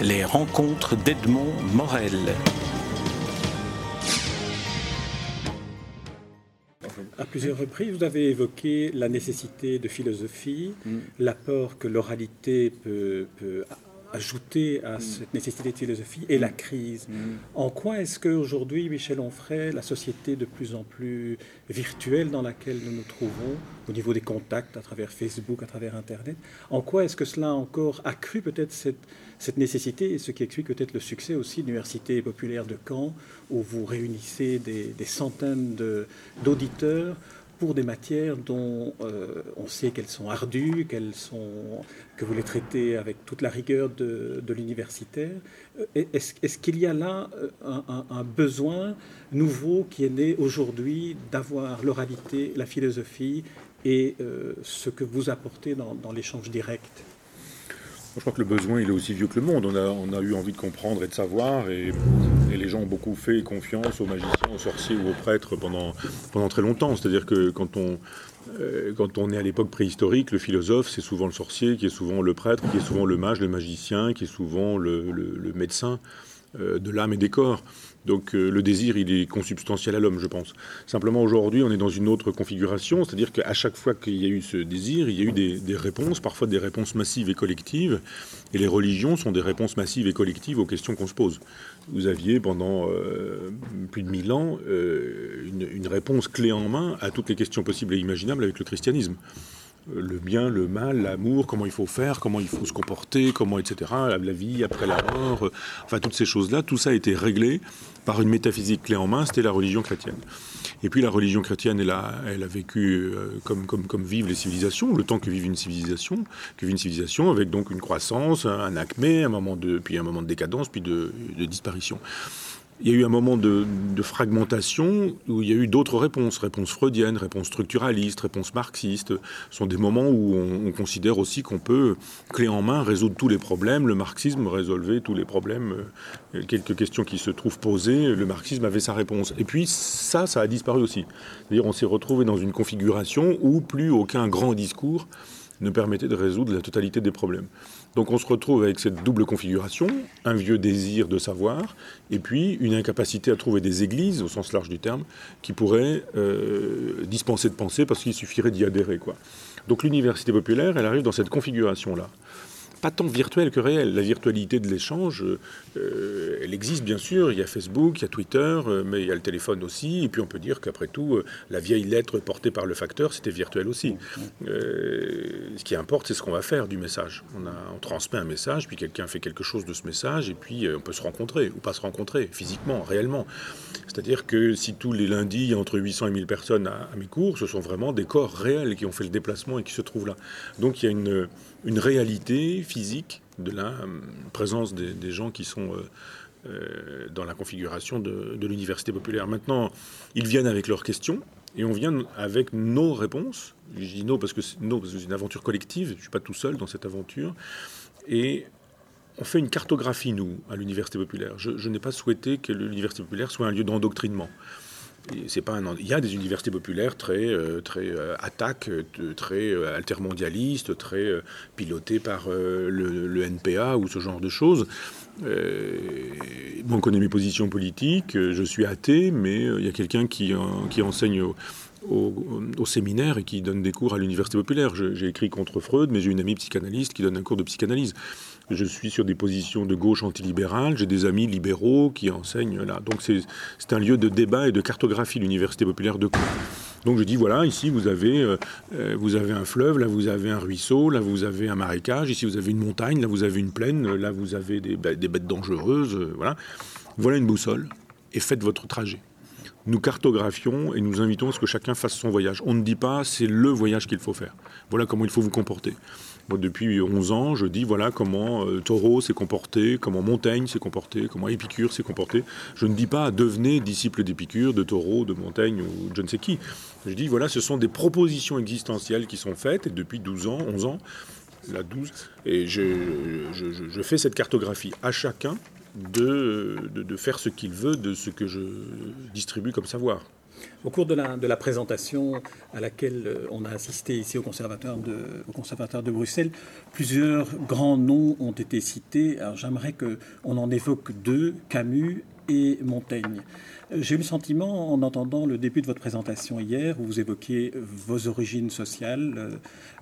les rencontres d'Edmond Morel. À plusieurs reprises, vous avez évoqué la nécessité de philosophie, mm. l'apport que l'oralité peut, peut ajouter à mm. cette nécessité de philosophie et la crise. Mm. En quoi est-ce qu'aujourd'hui, Michel Onfray, la société de plus en plus virtuelle dans laquelle nous nous trouvons, au niveau des contacts à travers Facebook, à travers Internet, en quoi est-ce que cela a encore accru peut-être cette, cette nécessité et ce qui explique peut-être le succès aussi de l'Université populaire de Caen, où vous réunissez des, des centaines d'auditeurs pour des matières dont euh, on sait qu'elles sont ardues, sont, que vous les traitez avec toute la rigueur de, l'universitaire. Euh, est-ce qu'il y a là euh, un, besoin nouveau qui est né aujourd'hui d'avoir l'oralité, la philosophie et ce que vous apportez dans l'échange direct? Je crois que le besoin, il est aussi vieux que le monde. On a, eu envie de comprendre et de savoir, et, les gens ont beaucoup fait confiance aux magiciens, aux sorciers ou aux prêtres pendant, très longtemps. C'est-à-dire que quand on, euh, quand on est à l'époque préhistorique, le philosophe, c'est souvent le sorcier, qui est souvent le prêtre, qui est souvent le mage, le magicien, qui est souvent le, le médecin euh, de l'âme et des corps. Donc euh, le désir, il est consubstantiel à l'homme, je pense. Simplement aujourd'hui, on est dans une autre configuration, c'est-à-dire qu'à chaque fois qu'il y a eu ce désir, il y a eu des, réponses, parfois des réponses massives et collectives. Et les religions sont des réponses massives et collectives aux questions qu'on se pose. Vous aviez pendant euh, plus de mille ans euh, une réponse clé en main à toutes les questions possibles et imaginables avec le christianisme le bien, le mal, l'amour, comment il faut faire, comment il faut se comporter, comment, etc., la, vie après la mort, euh, enfin toutes ces choses-là, tout ça a été réglé par une métaphysique clé en main, c'était la religion chrétienne. Et puis la religion chrétienne, elle a, elle a vécu euh, comme, comme, comme vivent les civilisations, le temps que vive une civilisation, que vit une civilisation, avec donc une croissance, un acmé, un moment de, puis un moment de décadence, puis de, de disparition il y a eu un moment de, fragmentation où il y a eu d'autres réponses, réponses freudiennes, réponses structuralistes, réponses marxistes. Ce sont des moments où on, considère aussi qu'on peut, clé en main, résoudre tous les problèmes. Le marxisme résolvait tous les problèmes. Euh, quelques questions qui se trouvent posées, le marxisme avait sa réponse. Et puis ça, ça a disparu aussi. C'est-à-dire on s'est retrouvé dans une configuration où plus aucun grand discours ne permettait de résoudre la totalité des problèmes. Donc on se retrouve avec cette double configuration, un vieux désir de savoir, et puis une incapacité à trouver des églises, au sens large du terme, qui pourraient euh, dispenser de penser parce qu'il suffirait d'y adhérer. Donc l'université populaire, elle arrive dans cette configuration-là pas tant virtuel que réel. La virtualité de l'échange, euh, elle existe bien sûr. Il y a Facebook, il y a Twitter, euh, mais il y a le téléphone aussi. Et puis on peut dire qu'après tout, euh, la vieille lettre portée par le facteur, c'était virtuel aussi. ce qui importe, c'est ce qu'on va faire du message. On, a, on transmet un message, puis quelqu'un fait quelque chose de ce message, et puis on peut se rencontrer ou pas se rencontrer physiquement, réellement. C'est-à-dire que si tous les lundis, il y a entre 800 et 1000 personnes à, à mes cours, ce sont vraiment des corps réels qui ont fait le déplacement et qui se trouvent là. Donc il y a une une réalité physique de la euh, présence des, gens qui sont euh, euh, dans la configuration de, l'université populaire. Maintenant, ils viennent avec leurs questions et on vient avec nos réponses. Je dis non parce que c'est une aventure collective, je ne suis pas tout seul dans cette aventure. Et on fait une cartographie, nous, à l'université populaire. Je n'ai pas souhaité que l'université populaire soit un lieu d'endoctrinement il y a des universités populaires très, euh, très euh, attaques, euh, très altermondialistes, très pilotées par le, NPA ou ce genre de choses. on connaît mes positions politiques, je suis athée, mais il y a quelqu'un qui, qui enseigne au, au, séminaire et qui donne des cours à l'université populaire. J'ai écrit contre Freud, mais j'ai une amie psychanalyste qui donne un cours de psychanalyse. Je suis sur des positions de gauche antilibérale, j'ai des amis libéraux qui enseignent là. Donc c'est un lieu de débat et de cartographie, l'université populaire de Caen. Donc je dis voilà, ici vous avez, euh, euh, vous avez un fleuve, là vous avez un ruisseau, là vous avez un marécage, ici vous avez une montagne, là vous avez une plaine, là vous avez des, bêtes dangereuses, euh, voilà. Voilà une boussole et faites votre trajet nous cartographions et nous invitons à ce que chacun fasse son voyage. On ne dit pas c'est le voyage qu'il faut faire. Voilà comment il faut vous comporter. Depuis 11 ans, je dis voilà comment euh, Taureau s'est comporté, comment Montaigne s'est comporté, comment Épicure s'est comporté. Je ne dis pas devenez disciple d'Épicure, de Taureau, de Montaigne ou je ne sais qui. Je dis voilà, ce sont des propositions existentielles qui sont faites et depuis 12 ans, 11 ans, la 12, et je, fais cette cartographie à chacun de, de, faire ce qu'il veut de ce que je distribue comme savoir. Au cours de la, présentation à laquelle euh, on a assisté ici au Conservatoire de, Bruxelles, plusieurs grands noms ont été cités. Alors j'aimerais qu'on en évoque deux, Camus et Montaigne. J'ai eu le sentiment, en entendant le début de votre présentation hier, où vous évoquiez vos origines sociales, euh,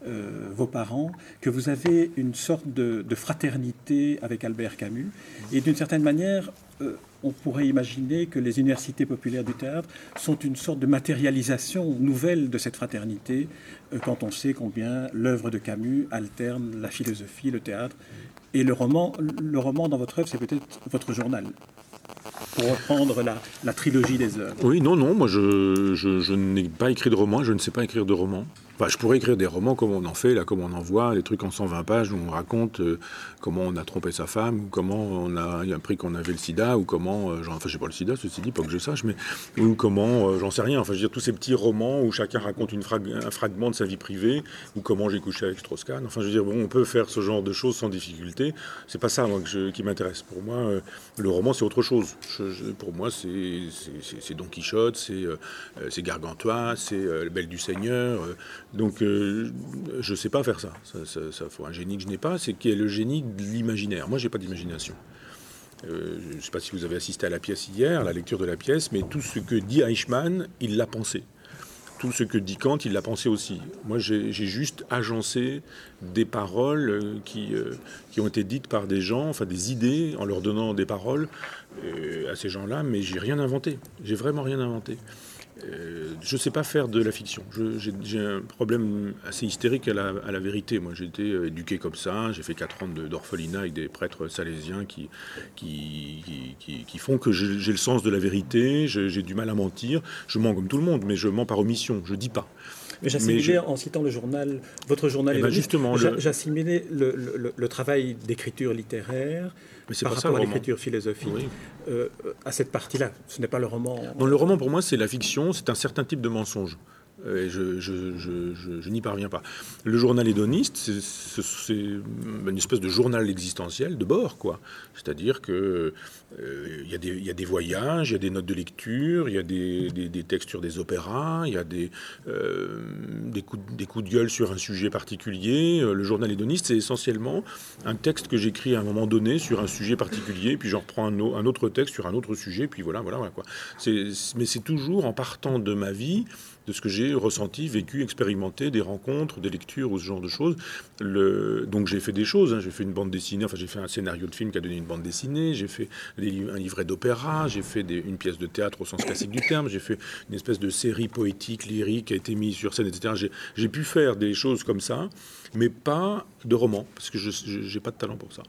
euh, vos parents, que vous avez une sorte de, fraternité avec Albert Camus. Et d'une certaine manière, euh, on pourrait imaginer que les universités populaires du théâtre sont une sorte de matérialisation nouvelle de cette fraternité, quand on sait combien l'œuvre de Camus alterne la philosophie, le théâtre et le roman. Le roman dans votre œuvre, c'est peut-être votre journal pour reprendre la, la, trilogie des œuvres. Oui, non, non, moi je, je, je n'ai pas écrit de roman, je ne sais pas écrire de roman je pourrais écrire des romans comme on en fait, là, comme on en voit, des trucs en 120 pages où on raconte euh, comment on a trompé sa femme, ou comment on a, appris qu'on avait le sida, ou comment, euh, enfin, j'ai pas le sida, ceci dit, pas que je sache, mais, ou comment, euh, j'en sais rien, enfin, je veux dire, tous ces petits romans où chacun raconte une un fragment de sa vie privée, ou comment j'ai couché avec Strauss-Kahn, enfin, je veux dire, bon, on peut faire ce genre de choses sans difficulté, c'est pas ça, qui m'intéresse. Pour moi, le roman, c'est autre chose. pour moi, c'est Don Quichotte, c'est Gargantua, c'est Belle du Seigneur, donc, euh, je ne sais pas faire ça. Ça, faut un génie que je n'ai pas, c'est qui est le génie de l'imaginaire. Moi, j'ai pas d'imagination. Euh, je ne sais pas si vous avez assisté à la pièce hier, à la lecture de la pièce, mais tout ce que dit Eichmann, il l'a pensé. Tout ce que dit Kant, il l'a pensé aussi. Moi, j'ai juste agencé des paroles euh, qui, qui ont été dites par des gens, enfin des idées, en leur donnant des paroles à ces gens-là, mais j'ai rien inventé. J'ai vraiment rien inventé. Euh, je ne sais pas faire de la fiction. J'ai un problème assez hystérique à la, vérité. Moi, j'ai été euh, éduqué comme ça. J'ai fait 4 ans d'orphelinat avec des prêtres salésiens qui, qui, qui, font que j'ai le sens de la vérité. J'ai du mal à mentir. Je mens comme tout le monde, mais je mens par omission. Je dis pas. Mais j'assimilais, en citant le journal, votre journal, eh ben justement, j'assimilais le, le, travail d'écriture littéraire par rapport à l'écriture philosophique euh, à cette partie-là. Ce n'est pas le roman. Non, le roman pour moi c'est la fiction, c'est un certain type de mensonge. Euh, je, n'y parviens pas. Le journal hédoniste, c'est une espèce de journal existentiel de bord, quoi. C'est-à-dire que euh, il y, a des voyages, il y a des notes de lecture, il y a des, des, textures des opéras, il y a des, euh, coups, de gueule sur un sujet particulier. Le journal hédoniste, c'est essentiellement un texte que j'écris à un moment donné sur un sujet particulier, puis j'en reprends un, un, autre texte sur un autre sujet, puis voilà, voilà, voilà quoi. Mais c'est toujours en partant de ma vie de ce que j'ai ressenti, vécu, expérimenté, des rencontres, des lectures ou ce genre de choses. Le... Donc j'ai fait des choses, hein. j'ai fait une bande dessinée, enfin j'ai fait un scénario de film qui a donné une bande dessinée, j'ai fait un livret d'opéra, j'ai fait une pièce de théâtre au sens classique du terme, j'ai fait une espèce de série poétique, lyrique qui a été mise sur scène, etc. J'ai pu faire des choses comme ça, mais pas de roman, parce que je n'ai pas de talent pour ça.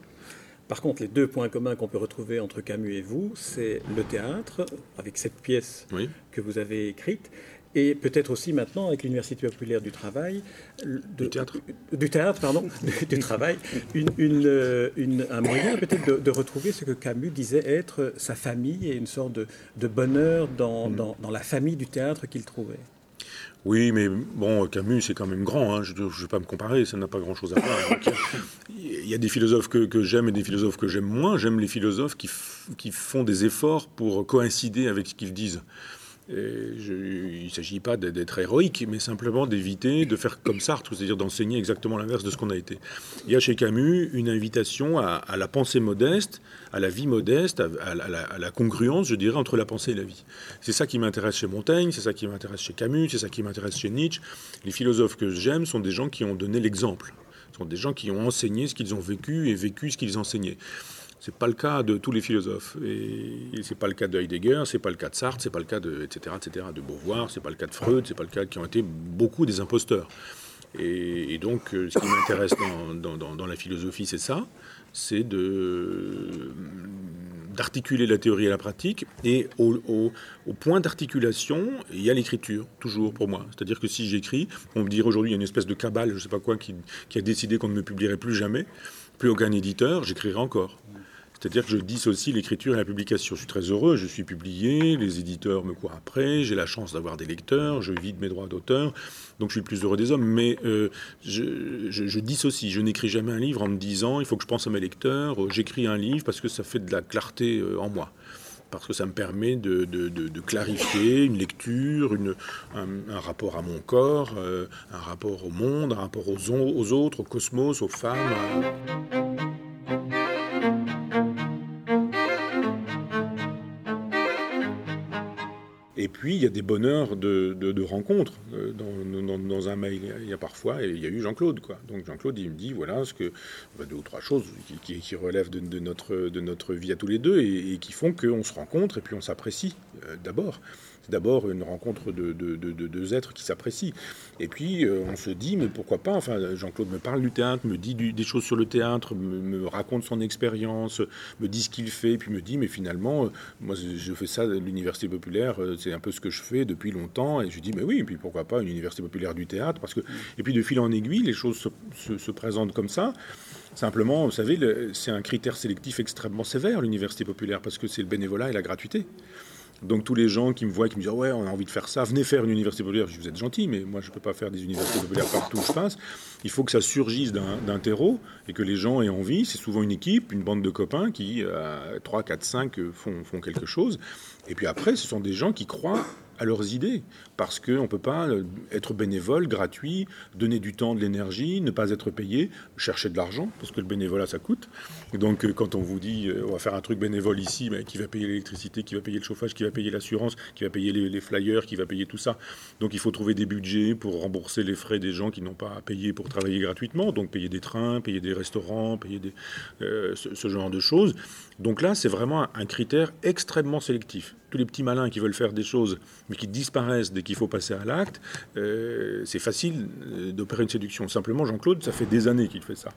Par contre, les deux points communs qu'on peut retrouver entre Camus et vous, c'est le théâtre, avec cette pièce que vous avez écrite, et peut-être aussi maintenant avec l'Université populaire du travail, du théâtre, du théâtre pardon, du, travail, une, une, un moyen peut-être de, retrouver ce que Camus disait être sa famille et une sorte de, de bonheur dans, mm. dans, dans, la famille du théâtre qu'il trouvait. Oui, mais bon, Camus, c'est quand même grand. Hein. Je ne vais pas me comparer, ça n'a pas grand-chose à voir. Il y, a des philosophes que, que j'aime et des philosophes que j'aime moins. J'aime les philosophes qui, qui font des efforts pour coïncider avec ce qu'ils disent il ne s'agit pas d'être héroïque, mais simplement d'éviter de faire comme Sartre, c'est-à-dire d'enseigner exactement l'inverse de ce qu'on a été. Il y a chez Camus une invitation à, la pensée modeste, à la vie modeste, à, la, congruence, je dirais, entre la pensée et la vie. C'est ça qui m'intéresse chez Montaigne, c'est ça qui m'intéresse chez Camus, c'est ça qui m'intéresse chez Nietzsche. Les philosophes que j'aime sont des gens qui ont donné l'exemple, sont des gens qui ont enseigné ce qu'ils ont vécu et vécu ce qu'ils enseignaient. C'est pas le cas de tous les philosophes. Et, c'est pas le cas de Heidegger, c'est pas le cas de Sartre, c'est pas le cas de, etc., etc., de Beauvoir, c'est pas le cas de Freud, c'est pas le cas qui ont été beaucoup des imposteurs. Et, donc, euh, ce qui m'intéresse dans, la philosophie, c'est ça, c'est de d'articuler la théorie et la pratique. Et au, point d'articulation, il y a l'écriture, toujours pour moi. C'est-à-dire que si j'écris, on me dit aujourd'hui, il y a une espèce de cabale, je ne sais pas quoi, qui, qui a décidé qu'on ne me publierait plus jamais, plus aucun éditeur, j'écrirai encore. C'est-à-dire que je dissocie l'écriture et la publication. Je suis très heureux, je suis publié, les éditeurs me courent après, j'ai la chance d'avoir des lecteurs, je vis de mes droits d'auteur, donc je suis le plus heureux des hommes. Mais euh, je, dissocie, je n'écris jamais un livre en me disant il faut que je pense à mes lecteurs, euh, j'écris un livre parce que ça fait de la clarté euh, en moi. parce que ça me permet de, clarifier une lecture, un, rapport à mon corps, un rapport au monde, un rapport aux, autres, au cosmos, aux femmes. Puis, il y a des bonheurs de, rencontres. Euh, dans, un mail, il y a parfois, il y a eu Jean-Claude. quoi. Donc Jean-Claude, il me dit, voilà, ce que, bah, deux ou trois choses qui, relèvent de, notre, de notre vie à tous les deux et, qui font qu'on se rencontre et puis on s'apprécie euh, d'abord. C'est d'abord une rencontre de, deux êtres qui s'apprécient. Et puis euh, on se dit, mais pourquoi pas Enfin, Jean-Claude me parle du théâtre, me dit des choses sur le théâtre, me, raconte son expérience, me dit ce qu'il fait, puis me dit, mais finalement, euh, moi je fais ça à l'université populaire, euh, c'est un peu ce que je fais depuis longtemps. Et je dis, mais oui, et puis pourquoi pas une université populaire du théâtre parce que, Et puis de fil en aiguille, les choses se, présentent comme ça. Simplement, vous savez, c'est un critère sélectif extrêmement sévère, l'université populaire, parce que c'est le bénévolat et la gratuité. Donc tous les gens qui me voient, qui me disent ouais, on a envie de faire ça, venez faire une université populaire. Je dis, vous êtes gentil, mais moi je ne peux pas faire des universités populaires partout où je passe. Il faut que ça surgisse d'un terreau et que les gens aient envie. C'est souvent une équipe, une bande de copains qui, 3, 4, 5, font, font quelque chose. Et puis après, ce sont des gens qui croient à leurs idées, parce qu'on ne peut pas euh, être bénévole, gratuit, donner du temps, de l'énergie, ne pas être payé, chercher de l'argent, parce que le bénévolat, ça coûte. donc euh, quand on vous dit, euh, on va faire un truc bénévole ici, mais qui va payer l'électricité, qui va payer le chauffage, qui va payer l'assurance, qui va payer les, flyers, qui va payer tout ça. Donc il faut trouver des budgets pour rembourser les frais des gens qui n'ont pas à payer pour travailler gratuitement, donc payer des trains, payer des restaurants, payer ce, genre de choses. Donc là, c'est vraiment un critère extrêmement sélectif tous les petits malins qui veulent faire des choses, mais qui disparaissent dès qu'il faut passer à l'acte, euh, c'est facile euh, d'opérer une séduction. Simplement, Jean-Claude, ça fait des années qu'il fait ça.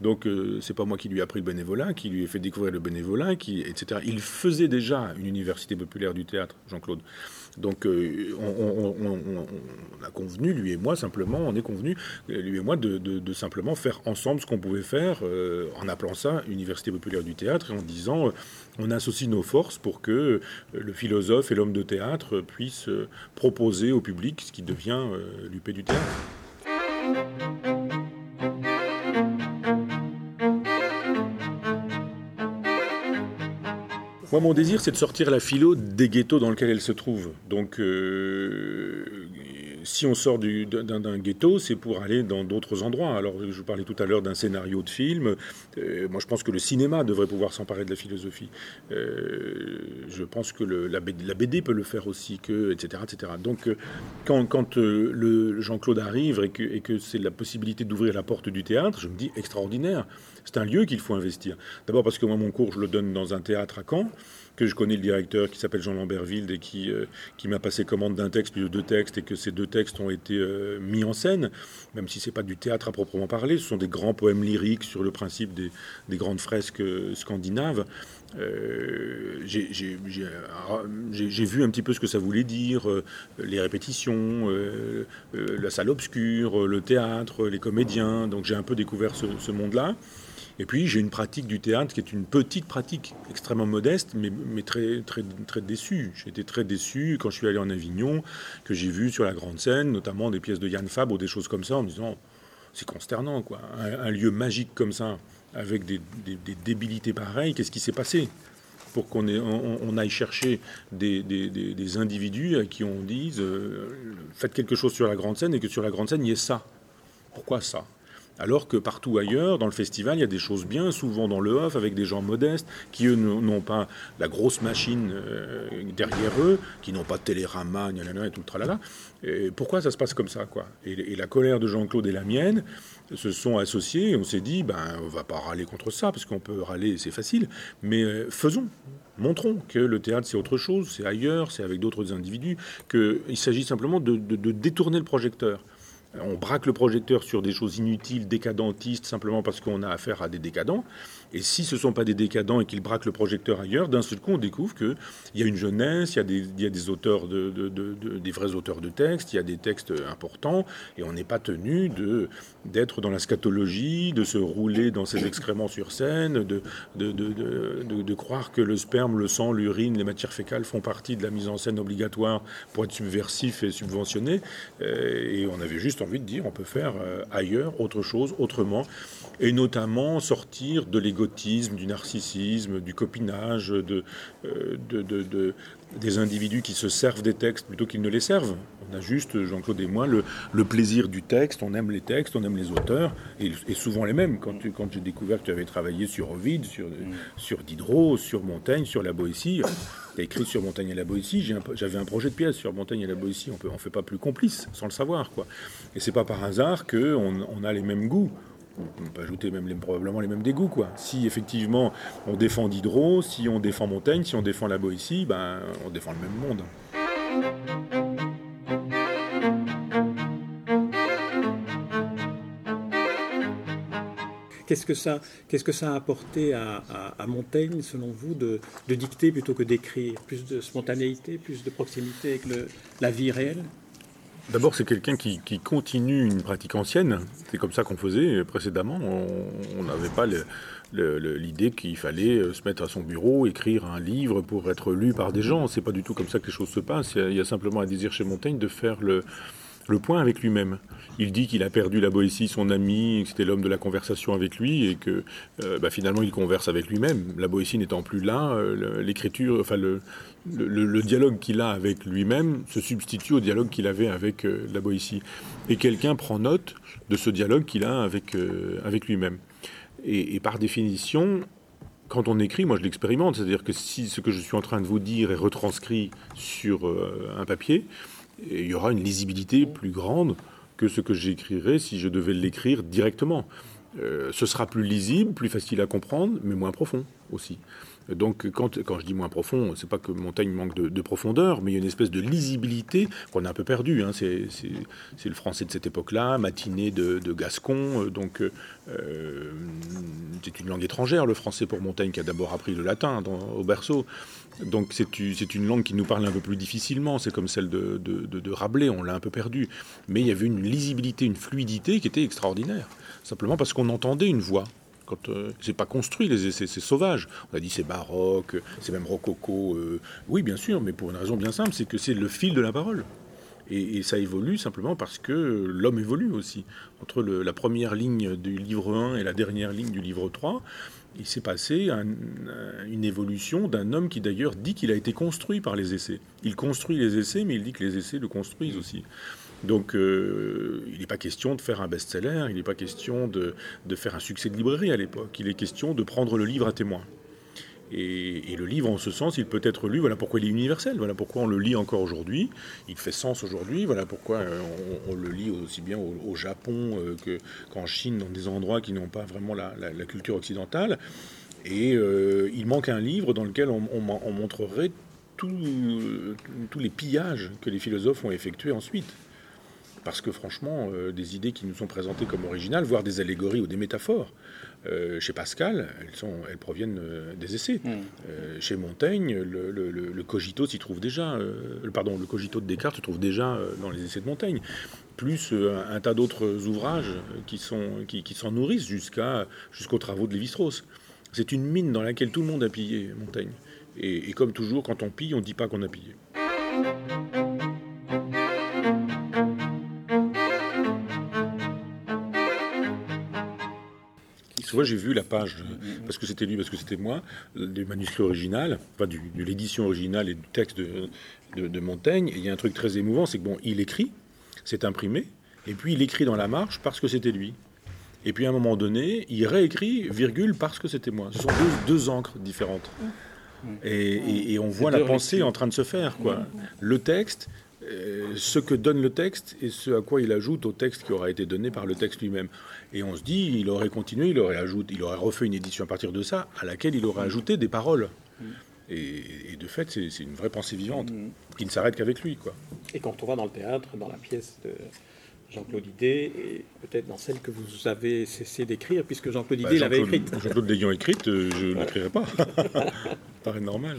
Donc, euh, c'est pas moi qui lui ai appris le bénévolat, qui lui ai fait découvrir le bénévolat, qui, etc. Il faisait déjà une université populaire du théâtre, Jean-Claude. Donc euh, on, a convenu, lui et moi, simplement, on est convenu, lui et moi, de, simplement faire ensemble ce qu'on pouvait faire euh, en appelant ça Université populaire du théâtre et en disant euh, on associe nos forces pour que le philosophe et l'homme de théâtre puissent proposer au public ce qui devient l'UP du théâtre. Mon désir, c'est de sortir la philo des ghettos dans lesquels elle se trouve. Donc, euh, si on sort d'un ghetto, c'est pour aller dans d'autres endroits. Alors, je vous parlais tout à l'heure d'un scénario de film. Euh, moi, je pense que le cinéma devrait pouvoir s'emparer de la philosophie. Euh, je pense que la, BD, peut le faire aussi, que, etc., etc. Donc, quand, le Jean-Claude arrive et que, et que c'est la possibilité d'ouvrir la porte du théâtre, je me dis extraordinaire. C'est un lieu qu'il faut investir. D'abord parce que moi, mon cours, je le donne dans un théâtre à Caen, que je connais le directeur qui s'appelle Jean Lambertville et qui, euh, qui m'a passé commande d'un texte puis de deux textes et que ces deux textes ont été euh, mis en scène, même si c'est pas du théâtre à proprement parler, ce sont des grands poèmes lyriques sur le principe des, des grandes fresques euh, scandinaves. j'ai vu un petit peu ce que ça voulait dire, les répétitions, la salle obscure, le théâtre, les comédiens. Donc j'ai un peu découvert ce monde-là. Et puis j'ai une pratique du théâtre qui est une petite pratique, extrêmement modeste, mais, mais très, très, très déçu. J'ai été très déçu quand je suis allé en Avignon, que j'ai vu sur la grande scène, notamment des pièces de Yann Fabre ou des choses comme ça, en me disant c'est consternant, quoi. Un, lieu magique comme ça, avec des, débilités pareilles, qu'est-ce qui s'est passé pour qu'on on, aille chercher des, des, individus à qui on dise euh, faites quelque chose sur la grande scène et que sur la grande scène il y ait ça. Pourquoi ça? Alors que partout ailleurs, dans le festival, il y a des choses bien, souvent dans le off, avec des gens modestes, qui eux n'ont pas la grosse machine euh, derrière eux, qui n'ont pas de télérama, et tout le tralala. Et pourquoi ça se passe comme ça, quoi? Et, la colère de Jean-Claude et la mienne se sont associés, et on s'est dit, ben, on va pas râler contre ça, parce qu'on peut râler, c'est facile, mais euh, faisons. Montrons que le théâtre c'est autre chose, c'est ailleurs, c'est avec d'autres individus, qu'il s'agit simplement de détourner le projecteur. On braque le projecteur sur des choses inutiles, décadentistes, simplement parce qu'on a affaire à des décadents. Et si ce ne sont pas des décadents et qu'ils braquent le projecteur ailleurs, d'un seul coup, on découvre qu'il y a une jeunesse, il y a des, auteurs, de, des vrais auteurs de textes, il y a des textes importants, et on n'est pas tenu d'être dans la scatologie, de se rouler dans ses excréments sur scène, de, croire que le sperme, le sang, l'urine, les matières fécales font partie de la mise en scène obligatoire pour être subversif et subventionné. Euh, et on avait juste envie de dire, on peut faire euh, ailleurs, autre chose, autrement, et notamment sortir de l'égotisme, du narcissisme, du copinage, de, euh, de, des individus qui se servent des textes plutôt qu'ils ne les servent. On a juste, Jean-Claude et moi, le, le, plaisir du texte, on aime les textes, on aime les auteurs, et, souvent les mêmes. Quand, quand j'ai découvert que tu avais travaillé sur Ovid, sur, mm. sur Diderot, sur Montaigne, sur la Boétie, écrit sur Montaigne et la Boétie, j'avais un projet de pièce sur Montaigne et la Boétie, on ne fait pas plus complice sans le savoir. quoi. Et c'est pas par hasard qu'on on a les mêmes goûts on peut ajouter même probablement les mêmes dégoûts. Quoi. Si effectivement on défend Diderot, si on défend Montaigne, si on défend la Boétie, ben, on défend le même monde. Qu'est-ce que ça, a apporté à, Montaigne, selon vous, de, dicter plutôt que d'écrire? Plus de spontanéité, plus de proximité avec la vie réelle? D'abord, c'est quelqu'un qui, continue une pratique ancienne. C'est comme ça qu'on faisait précédemment. On n'avait pas l'idée qu'il fallait euh, se mettre à son bureau, écrire un livre pour être lu par des gens. C'est pas du tout comme ça que les choses se passent. Il y a, simplement un désir chez Montaigne de faire le, le point avec lui-même. Il dit qu'il a perdu la Boétie, son ami, que c'était l'homme de la conversation avec lui, et que euh, bah, finalement il converse avec lui-même. La Boétie n'étant plus là, euh, l'écriture, enfin le, dialogue qu'il a avec lui-même se substitue au dialogue qu'il avait avec euh, la Boétie. Et quelqu'un prend note de ce dialogue qu'il a avec lui-même. Et, par définition, quand on écrit, moi je l'expérimente, c'est-à-dire que si ce que je suis en train de vous dire est retranscrit sur un papier, il y aura une lisibilité plus grande que ce que j'écrirais si je devais l'écrire directement. Euh, ce sera plus lisible, plus facile à comprendre, mais moins profond aussi. Donc quand, quand je dis moins profond, c'est pas que Montaigne manque de, profondeur, mais il y a une espèce de lisibilité qu'on a un peu perdue. Hein. C'est, le français de cette époque-là, matinée de, Gascon, euh, donc euh, c'est une langue étrangère, le français pour Montaigne, qui a d'abord appris le latin au berceau. Donc c'est une langue qui nous parle un peu plus difficilement, c'est comme celle de, de Rabelais, on l'a un peu perdue. Mais il y avait une lisibilité, une fluidité qui était extraordinaire, simplement parce qu'on entendait une voix quand euh, c'est pas construit les essais, c'est sauvage. On a dit c'est baroque, c'est même rococo. Euh, oui, bien sûr, mais pour une raison bien simple, c'est que c'est le fil de la parole. Et, ça évolue simplement parce que l'homme évolue aussi. Entre la première ligne du livre 1 et la dernière ligne du livre 3, il s'est passé une évolution d'un homme qui d'ailleurs dit qu'il a été construit par les essais. Il construit les essais, mais il dit que les essais le construisent aussi. Donc euh, il n'est pas question de faire un best-seller, il n'est pas question de, faire un succès de librairie à l'époque, il est question de prendre le livre à témoin. Et, le livre, en ce sens, il peut être lu. Voilà pourquoi il est universel. Voilà pourquoi on le lit encore aujourd'hui. Il fait sens aujourd'hui. Voilà pourquoi euh, on, le lit aussi bien au, Japon euh, qu'en Chine, dans des endroits qui n'ont pas vraiment la, culture occidentale. Et il manque un livre dans lequel on, montrerait tous les pillages que les philosophes ont effectués ensuite parce que franchement, euh, des idées qui nous sont présentées comme originales, voire des allégories ou des métaphores, euh, chez Pascal, elles, sont, elles proviennent euh, des essais. Hmm. chez Montaigne, le, cogito s'y trouve déjà, pardon, le cogito de Descartes se trouve déjà dans les essais de Montaigne, plus un, tas d'autres ouvrages qui s'en qui, qui nourrissent jusqu'à, jusqu'aux travaux de Lévi-Strauss. C'est une mine dans laquelle tout le monde a pillé Montaigne. Et, et comme toujours, quand on pille, on ne dit pas qu'on a pillé. Vois, j'ai vu la page, parce que c'était lui, parce que c'était moi, du manuscrit original, pas du, de l'édition originale et du texte de, de, Montaigne. Et il y a un truc très émouvant, c'est que bon, il écrit, c'est imprimé, et puis il écrit dans la marche parce que c'était lui. Et puis à un moment donné, il réécrit, virgule, parce que c'était moi. Ce sont deux, deux encres différentes. Et, et, on voit la pensée en train de se faire. Quoi. Le texte, euh, ce que donne le texte et ce à quoi il ajoute au texte qui aura été donné par le texte lui-même. Et on se dit, il aurait continué, il aurait, ajouté, il aurait refait une édition à partir de ça, à laquelle il aurait ajouté des paroles. Et, de fait, c'est une vraie pensée vivante, mm. qui ne s'arrête qu'avec lui. Quoi. Et quand on va dans le théâtre, dans la pièce de Jean-Claude Idé, et peut-être dans celle que vous avez cessé d'écrire, puisque Jean-Claude bah, l'avait écrite. Jean-Claude l'ayant écrite, euh, je ne l'écrirai pas. ça paraît normal.